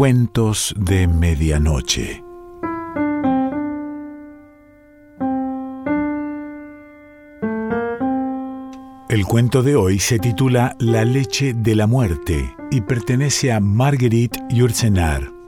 Cuentos de Medianoche. El cuento de hoy se titula La leche de la muerte y pertenece a Marguerite Yourcenar.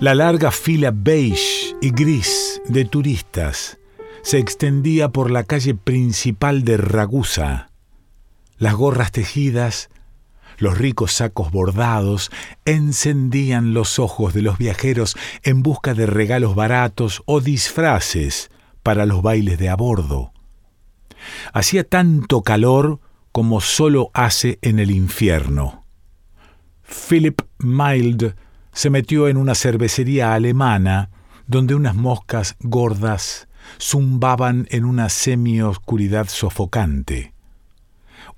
La larga fila beige y gris de turistas se extendía por la calle principal de Ragusa. Las gorras tejidas, los ricos sacos bordados encendían los ojos de los viajeros en busca de regalos baratos o disfraces para los bailes de a bordo. Hacía tanto calor como solo hace en el infierno. Philip Mild se metió en una cervecería alemana donde unas moscas gordas zumbaban en una semioscuridad sofocante.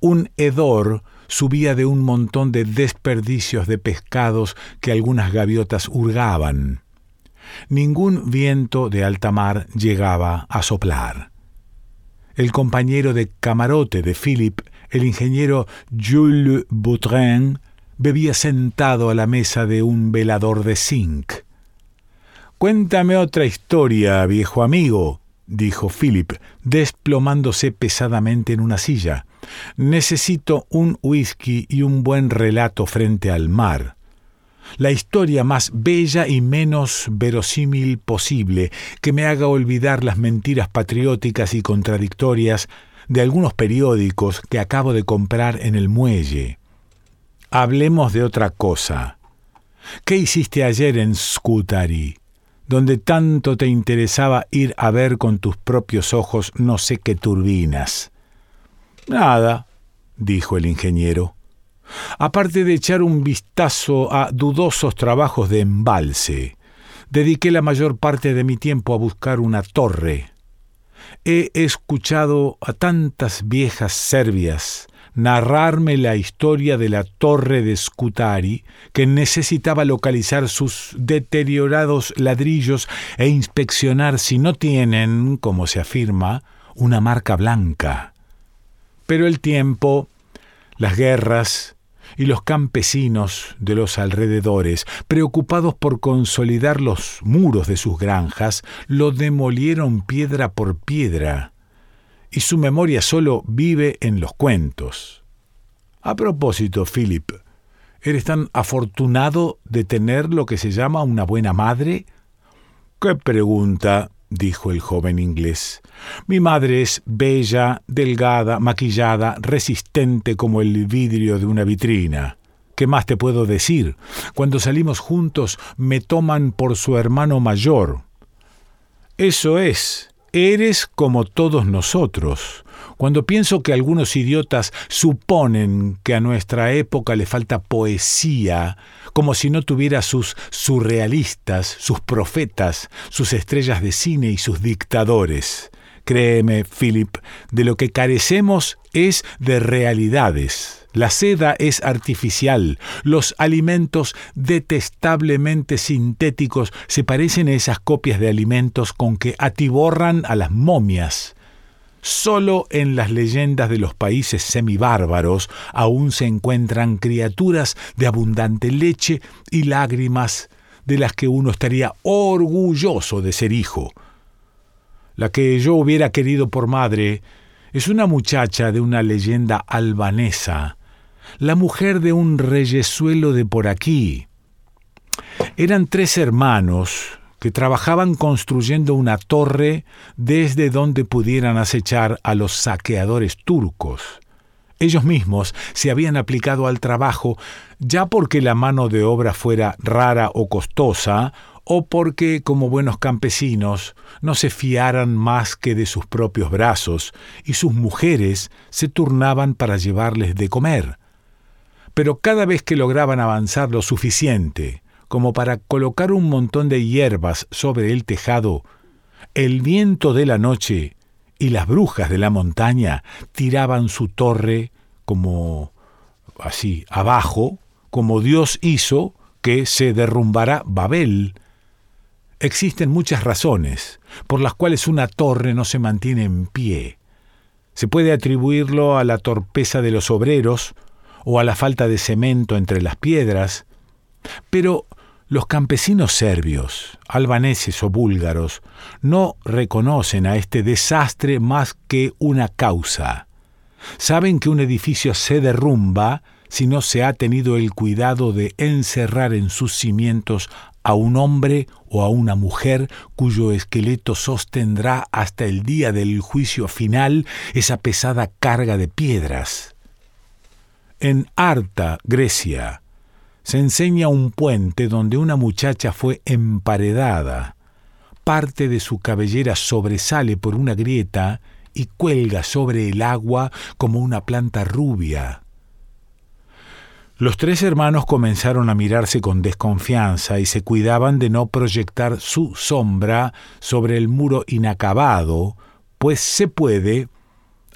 Un hedor subía de un montón de desperdicios de pescados que algunas gaviotas hurgaban. Ningún viento de alta mar llegaba a soplar. El compañero de camarote de Philip, el ingeniero Jules Boutrin, bebía sentado a la mesa de un velador de zinc. Cuéntame otra historia, viejo amigo, dijo Philip, desplomándose pesadamente en una silla. Necesito un whisky y un buen relato frente al mar. La historia más bella y menos verosímil posible, que me haga olvidar las mentiras patrióticas y contradictorias de algunos periódicos que acabo de comprar en el muelle. Hablemos de otra cosa. ¿Qué hiciste ayer en Scutari, donde tanto te interesaba ir a ver con tus propios ojos no sé qué turbinas? Nada, dijo el ingeniero. Aparte de echar un vistazo a dudosos trabajos de embalse, dediqué la mayor parte de mi tiempo a buscar una torre. He escuchado a tantas viejas serbias narrarme la historia de la torre de Scutari, que necesitaba localizar sus deteriorados ladrillos e inspeccionar si no tienen, como se afirma, una marca blanca. Pero el tiempo, las guerras y los campesinos de los alrededores, preocupados por consolidar los muros de sus granjas, lo demolieron piedra por piedra y su memoria solo vive en los cuentos. A propósito, Philip, ¿eres tan afortunado de tener lo que se llama una buena madre? ¿Qué pregunta? dijo el joven inglés. Mi madre es bella, delgada, maquillada, resistente como el vidrio de una vitrina. ¿Qué más te puedo decir? Cuando salimos juntos me toman por su hermano mayor. Eso es, Eres como todos nosotros. Cuando pienso que algunos idiotas suponen que a nuestra época le falta poesía, como si no tuviera sus surrealistas, sus profetas, sus estrellas de cine y sus dictadores. Créeme, Philip, de lo que carecemos es de realidades. La seda es artificial, los alimentos detestablemente sintéticos se parecen a esas copias de alimentos con que atiborran a las momias. Solo en las leyendas de los países semibárbaros aún se encuentran criaturas de abundante leche y lágrimas de las que uno estaría orgulloso de ser hijo. La que yo hubiera querido por madre es una muchacha de una leyenda albanesa, la mujer de un reyesuelo de por aquí. Eran tres hermanos que trabajaban construyendo una torre desde donde pudieran acechar a los saqueadores turcos. Ellos mismos se habían aplicado al trabajo ya porque la mano de obra fuera rara o costosa, o porque, como buenos campesinos, no se fiaran más que de sus propios brazos, y sus mujeres se turnaban para llevarles de comer pero cada vez que lograban avanzar lo suficiente como para colocar un montón de hierbas sobre el tejado, el viento de la noche y las brujas de la montaña tiraban su torre como así abajo, como Dios hizo que se derrumbará Babel. Existen muchas razones por las cuales una torre no se mantiene en pie. Se puede atribuirlo a la torpeza de los obreros o a la falta de cemento entre las piedras, pero los campesinos serbios, albaneses o búlgaros no reconocen a este desastre más que una causa. Saben que un edificio se derrumba si no se ha tenido el cuidado de encerrar en sus cimientos a un hombre o a una mujer cuyo esqueleto sostendrá hasta el día del juicio final esa pesada carga de piedras. En Arta, Grecia, se enseña un puente donde una muchacha fue emparedada. Parte de su cabellera sobresale por una grieta y cuelga sobre el agua como una planta rubia. Los tres hermanos comenzaron a mirarse con desconfianza y se cuidaban de no proyectar su sombra sobre el muro inacabado, pues se puede,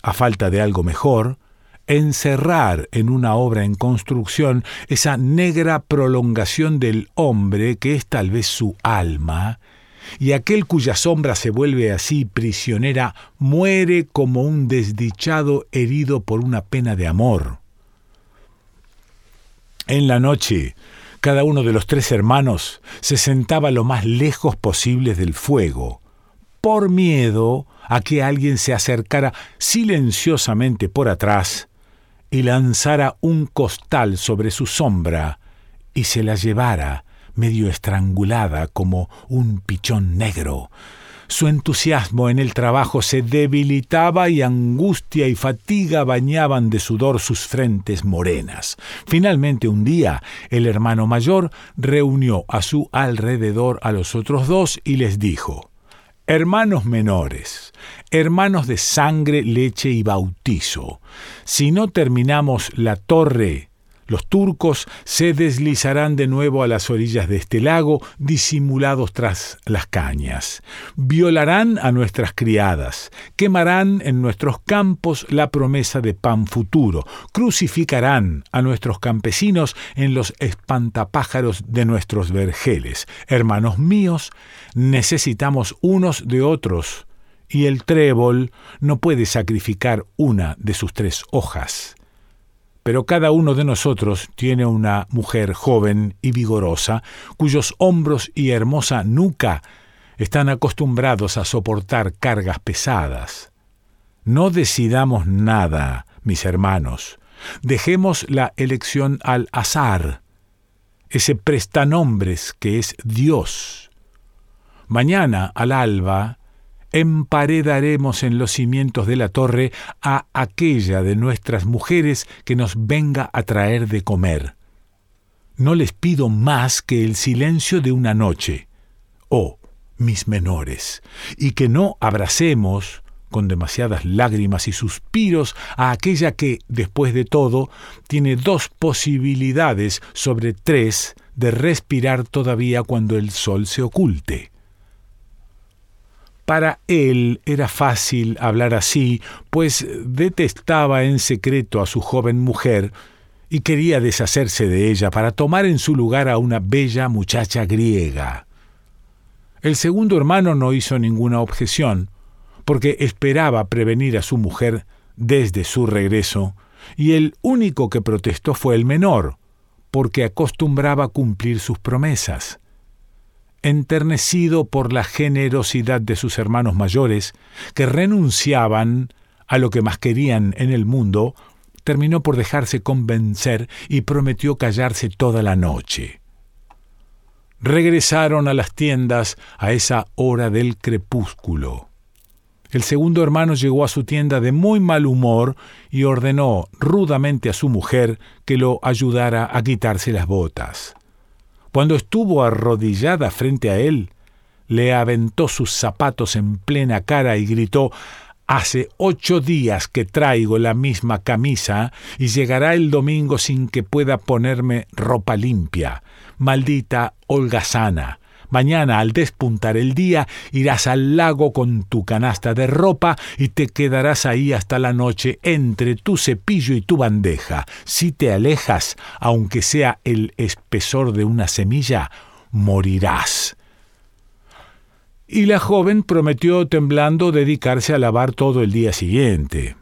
a falta de algo mejor, encerrar en una obra en construcción esa negra prolongación del hombre que es tal vez su alma, y aquel cuya sombra se vuelve así prisionera muere como un desdichado herido por una pena de amor. En la noche, cada uno de los tres hermanos se sentaba lo más lejos posible del fuego, por miedo a que alguien se acercara silenciosamente por atrás y lanzara un costal sobre su sombra y se la llevara medio estrangulada como un pichón negro, su entusiasmo en el trabajo se debilitaba y angustia y fatiga bañaban de sudor sus frentes morenas. Finalmente un día el hermano mayor reunió a su alrededor a los otros dos y les dijo, Hermanos menores, hermanos de sangre, leche y bautizo, si no terminamos la torre los turcos se deslizarán de nuevo a las orillas de este lago, disimulados tras las cañas. Violarán a nuestras criadas, quemarán en nuestros campos la promesa de pan futuro, crucificarán a nuestros campesinos en los espantapájaros de nuestros vergeles. Hermanos míos, necesitamos unos de otros, y el trébol no puede sacrificar una de sus tres hojas pero cada uno de nosotros tiene una mujer joven y vigorosa, cuyos hombros y hermosa nuca están acostumbrados a soportar cargas pesadas. No decidamos nada, mis hermanos. Dejemos la elección al azar, ese prestanombres que es Dios. Mañana, al alba, emparedaremos en los cimientos de la torre a aquella de nuestras mujeres que nos venga a traer de comer. No les pido más que el silencio de una noche, oh, mis menores, y que no abracemos con demasiadas lágrimas y suspiros a aquella que, después de todo, tiene dos posibilidades sobre tres de respirar todavía cuando el sol se oculte. Para él era fácil hablar así, pues detestaba en secreto a su joven mujer y quería deshacerse de ella para tomar en su lugar a una bella muchacha griega. El segundo hermano no hizo ninguna objeción, porque esperaba prevenir a su mujer desde su regreso, y el único que protestó fue el menor, porque acostumbraba cumplir sus promesas enternecido por la generosidad de sus hermanos mayores, que renunciaban a lo que más querían en el mundo, terminó por dejarse convencer y prometió callarse toda la noche. Regresaron a las tiendas a esa hora del crepúsculo. El segundo hermano llegó a su tienda de muy mal humor y ordenó rudamente a su mujer que lo ayudara a quitarse las botas. Cuando estuvo arrodillada frente a él, le aventó sus zapatos en plena cara y gritó Hace ocho días que traigo la misma camisa y llegará el domingo sin que pueda ponerme ropa limpia. Maldita holgazana, Mañana, al despuntar el día, irás al lago con tu canasta de ropa y te quedarás ahí hasta la noche entre tu cepillo y tu bandeja. Si te alejas, aunque sea el espesor de una semilla, morirás. Y la joven prometió temblando dedicarse a lavar todo el día siguiente.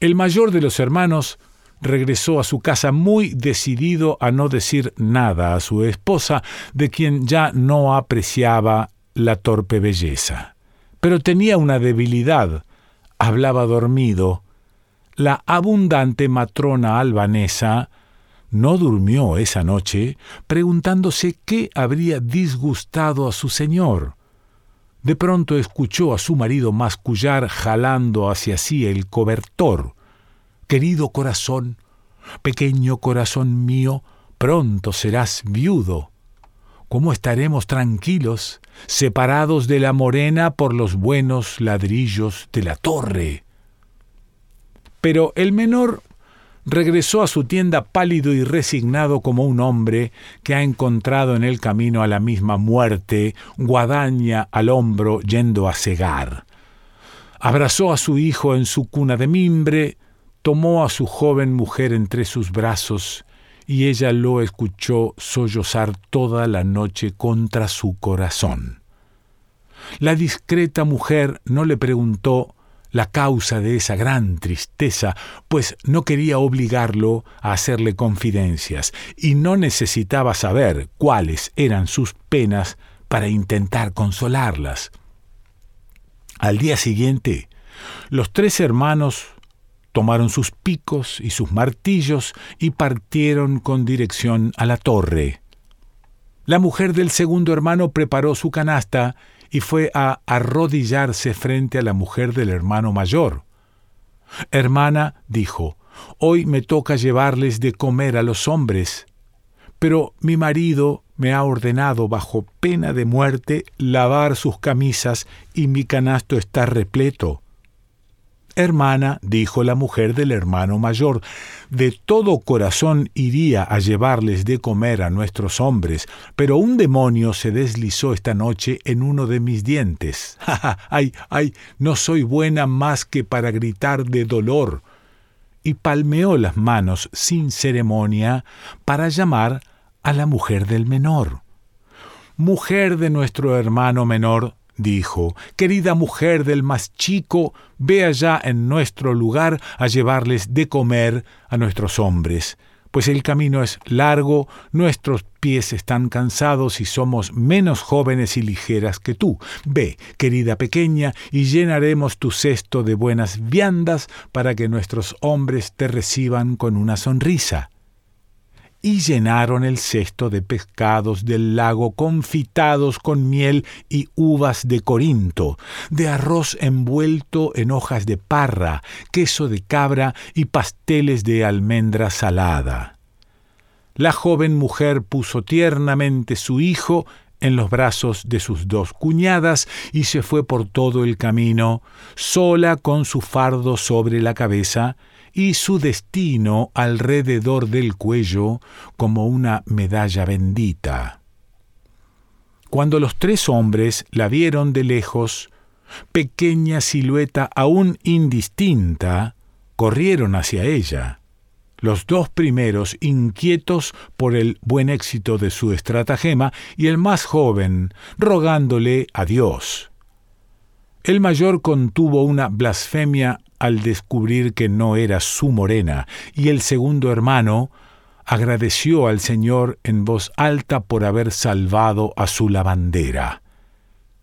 El mayor de los hermanos regresó a su casa muy decidido a no decir nada a su esposa, de quien ya no apreciaba la torpe belleza. Pero tenía una debilidad, hablaba dormido. La abundante matrona albanesa no durmió esa noche preguntándose qué habría disgustado a su señor. De pronto escuchó a su marido mascullar jalando hacia sí el cobertor. Querido corazón, pequeño corazón mío, pronto serás viudo. ¿Cómo estaremos tranquilos, separados de la morena por los buenos ladrillos de la torre? Pero el menor regresó a su tienda pálido y resignado como un hombre que ha encontrado en el camino a la misma muerte, guadaña al hombro yendo a cegar. Abrazó a su hijo en su cuna de mimbre, tomó a su joven mujer entre sus brazos y ella lo escuchó sollozar toda la noche contra su corazón. La discreta mujer no le preguntó la causa de esa gran tristeza, pues no quería obligarlo a hacerle confidencias y no necesitaba saber cuáles eran sus penas para intentar consolarlas. Al día siguiente, los tres hermanos tomaron sus picos y sus martillos y partieron con dirección a la torre. La mujer del segundo hermano preparó su canasta y fue a arrodillarse frente a la mujer del hermano mayor. Hermana, dijo, hoy me toca llevarles de comer a los hombres, pero mi marido me ha ordenado bajo pena de muerte lavar sus camisas y mi canasto está repleto. Hermana, dijo la mujer del hermano mayor, de todo corazón iría a llevarles de comer a nuestros hombres, pero un demonio se deslizó esta noche en uno de mis dientes. ¡Ay, ay! No soy buena más que para gritar de dolor. Y palmeó las manos sin ceremonia para llamar a la mujer del menor. Mujer de nuestro hermano menor, dijo, Querida mujer del más chico, ve allá en nuestro lugar a llevarles de comer a nuestros hombres, pues el camino es largo, nuestros pies están cansados y somos menos jóvenes y ligeras que tú. Ve, querida pequeña, y llenaremos tu cesto de buenas viandas para que nuestros hombres te reciban con una sonrisa y llenaron el cesto de pescados del lago confitados con miel y uvas de Corinto, de arroz envuelto en hojas de parra, queso de cabra y pasteles de almendra salada. La joven mujer puso tiernamente su hijo en los brazos de sus dos cuñadas y se fue por todo el camino, sola con su fardo sobre la cabeza, y su destino alrededor del cuello como una medalla bendita. Cuando los tres hombres la vieron de lejos, pequeña silueta aún indistinta, corrieron hacia ella. Los dos primeros inquietos por el buen éxito de su estratagema y el más joven rogándole a Dios. El mayor contuvo una blasfemia al descubrir que no era su morena, y el segundo hermano agradeció al Señor en voz alta por haber salvado a su lavandera.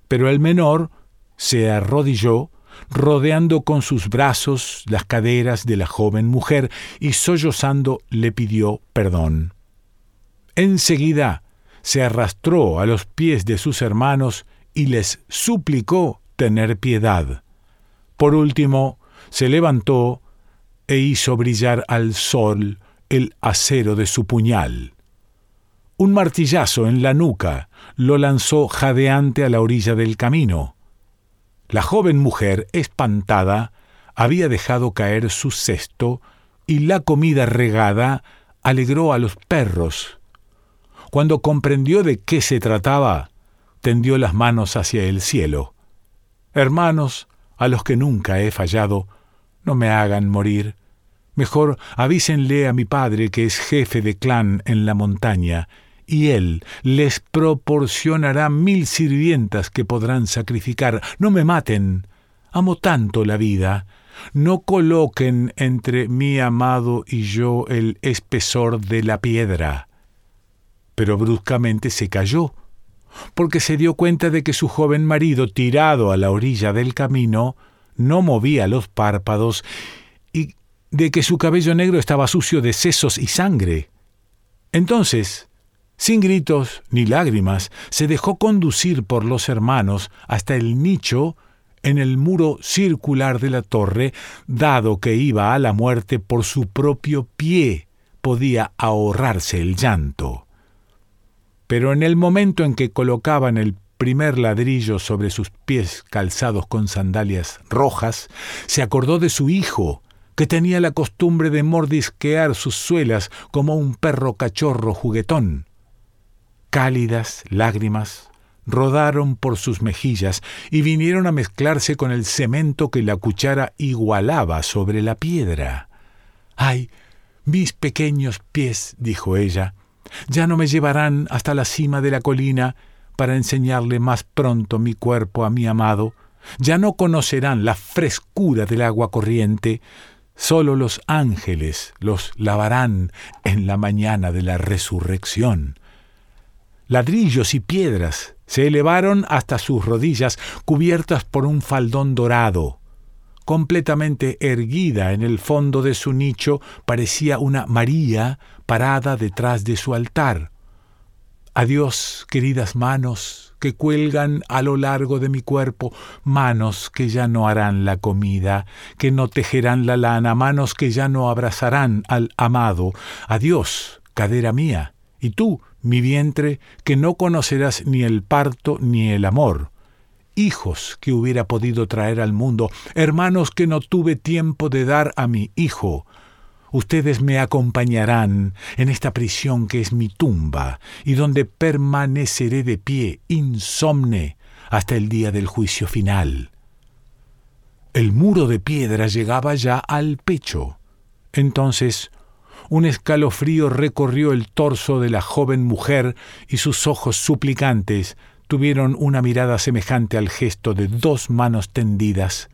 Pero el menor se arrodilló, rodeando con sus brazos las caderas de la joven mujer, y sollozando le pidió perdón. Enseguida se arrastró a los pies de sus hermanos y les suplicó tener piedad. Por último, se levantó e hizo brillar al sol el acero de su puñal. Un martillazo en la nuca lo lanzó jadeante a la orilla del camino. La joven mujer, espantada, había dejado caer su cesto y la comida regada alegró a los perros. Cuando comprendió de qué se trataba, tendió las manos hacia el cielo. Hermanos, a los que nunca he fallado, no me hagan morir. Mejor avísenle a mi padre que es jefe de clan en la montaña, y él les proporcionará mil sirvientas que podrán sacrificar. No me maten. Amo tanto la vida. No coloquen entre mi amado y yo el espesor de la piedra. Pero bruscamente se calló, porque se dio cuenta de que su joven marido, tirado a la orilla del camino, no movía los párpados y de que su cabello negro estaba sucio de sesos y sangre. Entonces, sin gritos ni lágrimas, se dejó conducir por los hermanos hasta el nicho en el muro circular de la torre, dado que iba a la muerte por su propio pie, podía ahorrarse el llanto. Pero en el momento en que colocaban el primer ladrillo sobre sus pies calzados con sandalias rojas, se acordó de su hijo, que tenía la costumbre de mordisquear sus suelas como un perro cachorro juguetón. Cálidas lágrimas rodaron por sus mejillas y vinieron a mezclarse con el cemento que la cuchara igualaba sobre la piedra. ¡Ay! Mis pequeños pies, dijo ella, ya no me llevarán hasta la cima de la colina para enseñarle más pronto mi cuerpo a mi amado, ya no conocerán la frescura del agua corriente, Solo los ángeles los lavarán en la mañana de la resurrección. Ladrillos y piedras se elevaron hasta sus rodillas, cubiertas por un faldón dorado. Completamente erguida en el fondo de su nicho parecía una María parada detrás de su altar. Adiós, queridas manos, que cuelgan a lo largo de mi cuerpo, manos que ya no harán la comida, que no tejerán la lana, manos que ya no abrazarán al amado. Adiós, cadera mía, y tú, mi vientre, que no conocerás ni el parto ni el amor. Hijos que hubiera podido traer al mundo, hermanos que no tuve tiempo de dar a mi hijo, Ustedes me acompañarán en esta prisión que es mi tumba y donde permaneceré de pie, insomne, hasta el día del juicio final. El muro de piedra llegaba ya al pecho. Entonces, un escalofrío recorrió el torso de la joven mujer y sus ojos suplicantes tuvieron una mirada semejante al gesto de dos manos tendidas.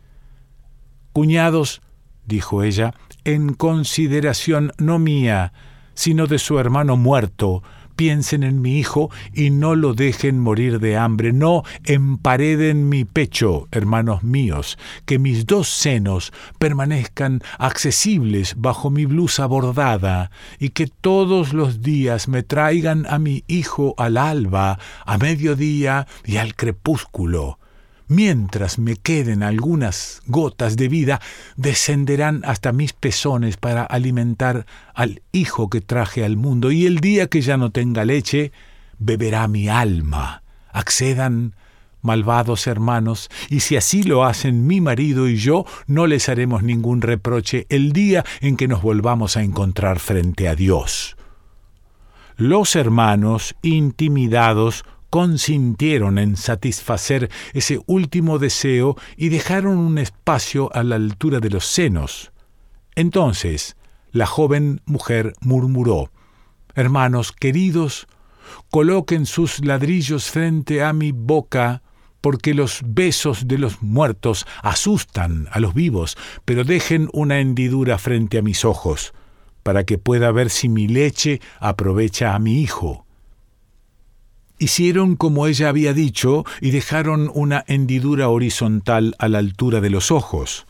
Cuñados, dijo ella, en consideración no mía, sino de su hermano muerto. Piensen en mi hijo y no lo dejen morir de hambre. No empareden mi pecho, hermanos míos, que mis dos senos permanezcan accesibles bajo mi blusa bordada y que todos los días me traigan a mi hijo al alba, a mediodía y al crepúsculo mientras me queden algunas gotas de vida, descenderán hasta mis pezones para alimentar al hijo que traje al mundo, y el día que ya no tenga leche, beberá mi alma. Accedan, malvados hermanos, y si así lo hacen mi marido y yo, no les haremos ningún reproche el día en que nos volvamos a encontrar frente a Dios. Los hermanos, intimidados, consintieron en satisfacer ese último deseo y dejaron un espacio a la altura de los senos. Entonces la joven mujer murmuró, Hermanos queridos, coloquen sus ladrillos frente a mi boca, porque los besos de los muertos asustan a los vivos, pero dejen una hendidura frente a mis ojos, para que pueda ver si mi leche aprovecha a mi hijo. Hicieron como ella había dicho y dejaron una hendidura horizontal a la altura de los ojos.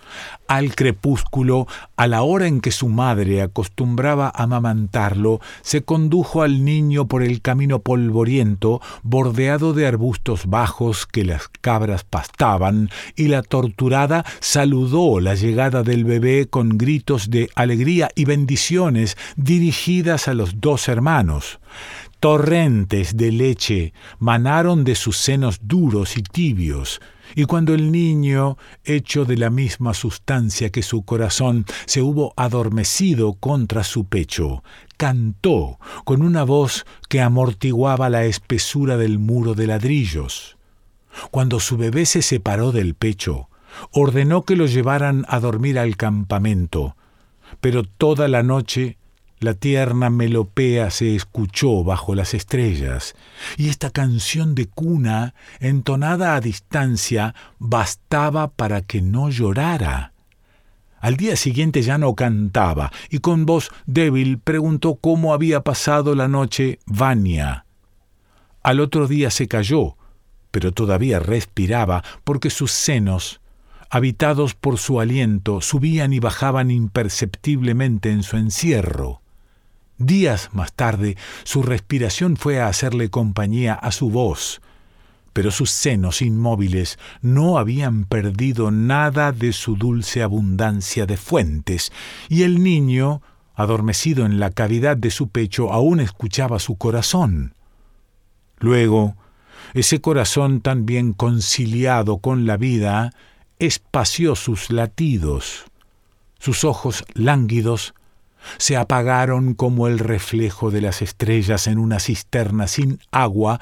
Al crepúsculo, a la hora en que su madre acostumbraba a amamantarlo, se condujo al niño por el camino polvoriento, bordeado de arbustos bajos que las cabras pastaban, y la torturada saludó la llegada del bebé con gritos de alegría y bendiciones dirigidas a los dos hermanos. Torrentes de leche manaron de sus senos duros y tibios, Y cuando el niño, hecho de la misma sustancia que su corazón, se hubo adormecido contra su pecho, cantó con una voz que amortiguaba la espesura del muro de ladrillos. Cuando su bebé se separó del pecho, ordenó que lo llevaran a dormir al campamento, pero toda la noche la tierna melopea se escuchó bajo las estrellas, y esta canción de cuna, entonada a distancia, bastaba para que no llorara. Al día siguiente ya no cantaba, y con voz débil preguntó cómo había pasado la noche Vania. Al otro día se cayó, pero todavía respiraba, porque sus senos habitados por su aliento, subían y bajaban imperceptiblemente en su encierro. Días más tarde, su respiración fue a hacerle compañía a su voz, pero sus senos inmóviles no habían perdido nada de su dulce abundancia de fuentes, y el niño, adormecido en la cavidad de su pecho, aún escuchaba su corazón. Luego, ese corazón tan bien conciliado con la vida, espació sus latidos. Sus ojos lánguidos se apagaron como el reflejo de las estrellas en una cisterna sin agua,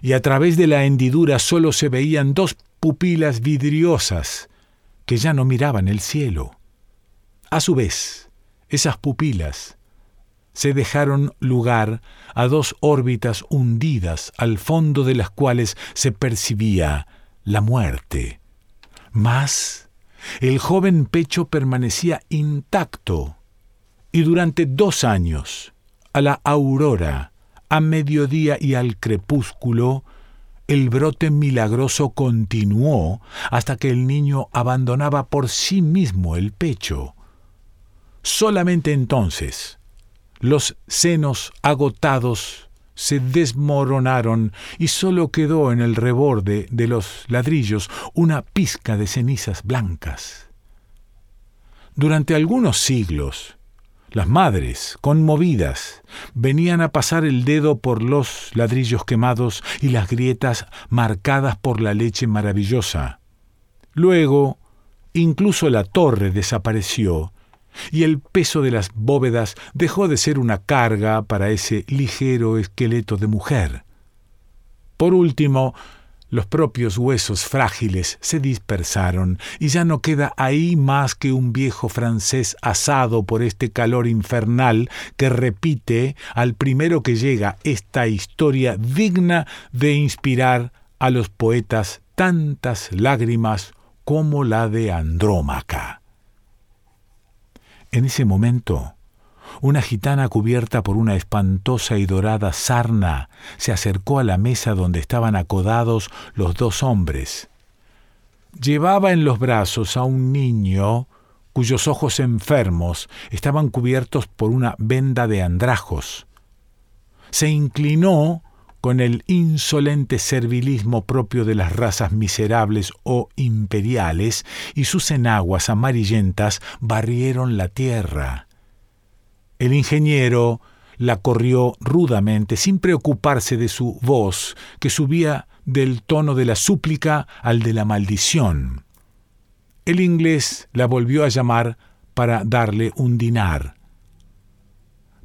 y a través de la hendidura sólo se veían dos pupilas vidriosas que ya no miraban el cielo. A su vez, esas pupilas se dejaron lugar a dos órbitas hundidas al fondo de las cuales se percibía la muerte. Mas el joven pecho permanecía intacto y durante dos años, a la aurora, a mediodía y al crepúsculo, el brote milagroso continuó hasta que el niño abandonaba por sí mismo el pecho. Solamente entonces los senos agotados se desmoronaron y sólo quedó en el reborde de los ladrillos una pizca de cenizas blancas. Durante algunos siglos, las madres, conmovidas, venían a pasar el dedo por los ladrillos quemados y las grietas marcadas por la leche maravillosa. Luego, incluso la torre desapareció y el peso de las bóvedas dejó de ser una carga para ese ligero esqueleto de mujer. Por último, los propios huesos frágiles se dispersaron y ya no queda ahí más que un viejo francés asado por este calor infernal que repite al primero que llega esta historia digna de inspirar a los poetas tantas lágrimas como la de Andrómaca. En ese momento, una gitana cubierta por una espantosa y dorada sarna se acercó a la mesa donde estaban acodados los dos hombres. Llevaba en los brazos a un niño cuyos ojos enfermos estaban cubiertos por una venda de andrajos. Se inclinó con el insolente servilismo propio de las razas miserables o imperiales, y sus enaguas amarillentas barrieron la tierra. El ingeniero la corrió rudamente, sin preocuparse de su voz, que subía del tono de la súplica al de la maldición. El inglés la volvió a llamar para darle un dinar.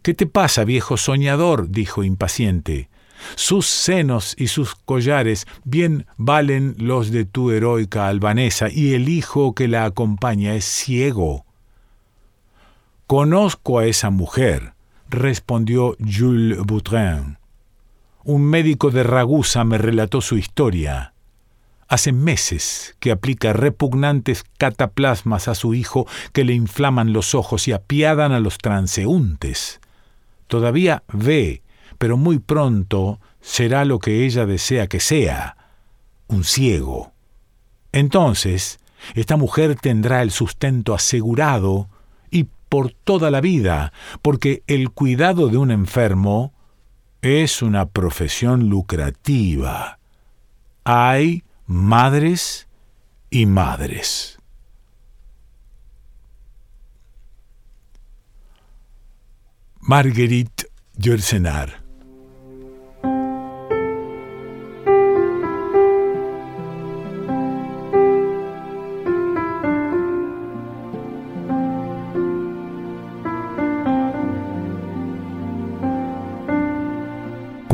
¿Qué te pasa, viejo soñador? dijo impaciente. Sus senos y sus collares bien valen los de tu heroica albanesa, y el hijo que la acompaña es ciego. Conozco a esa mujer, respondió Jules Boutrin. Un médico de Ragusa me relató su historia. Hace meses que aplica repugnantes cataplasmas a su hijo que le inflaman los ojos y apiadan a los transeúntes. Todavía ve pero muy pronto será lo que ella desea que sea, un ciego. Entonces, esta mujer tendrá el sustento asegurado por toda la vida, porque el cuidado de un enfermo es una profesión lucrativa. Hay madres y madres. Marguerite Yourcenar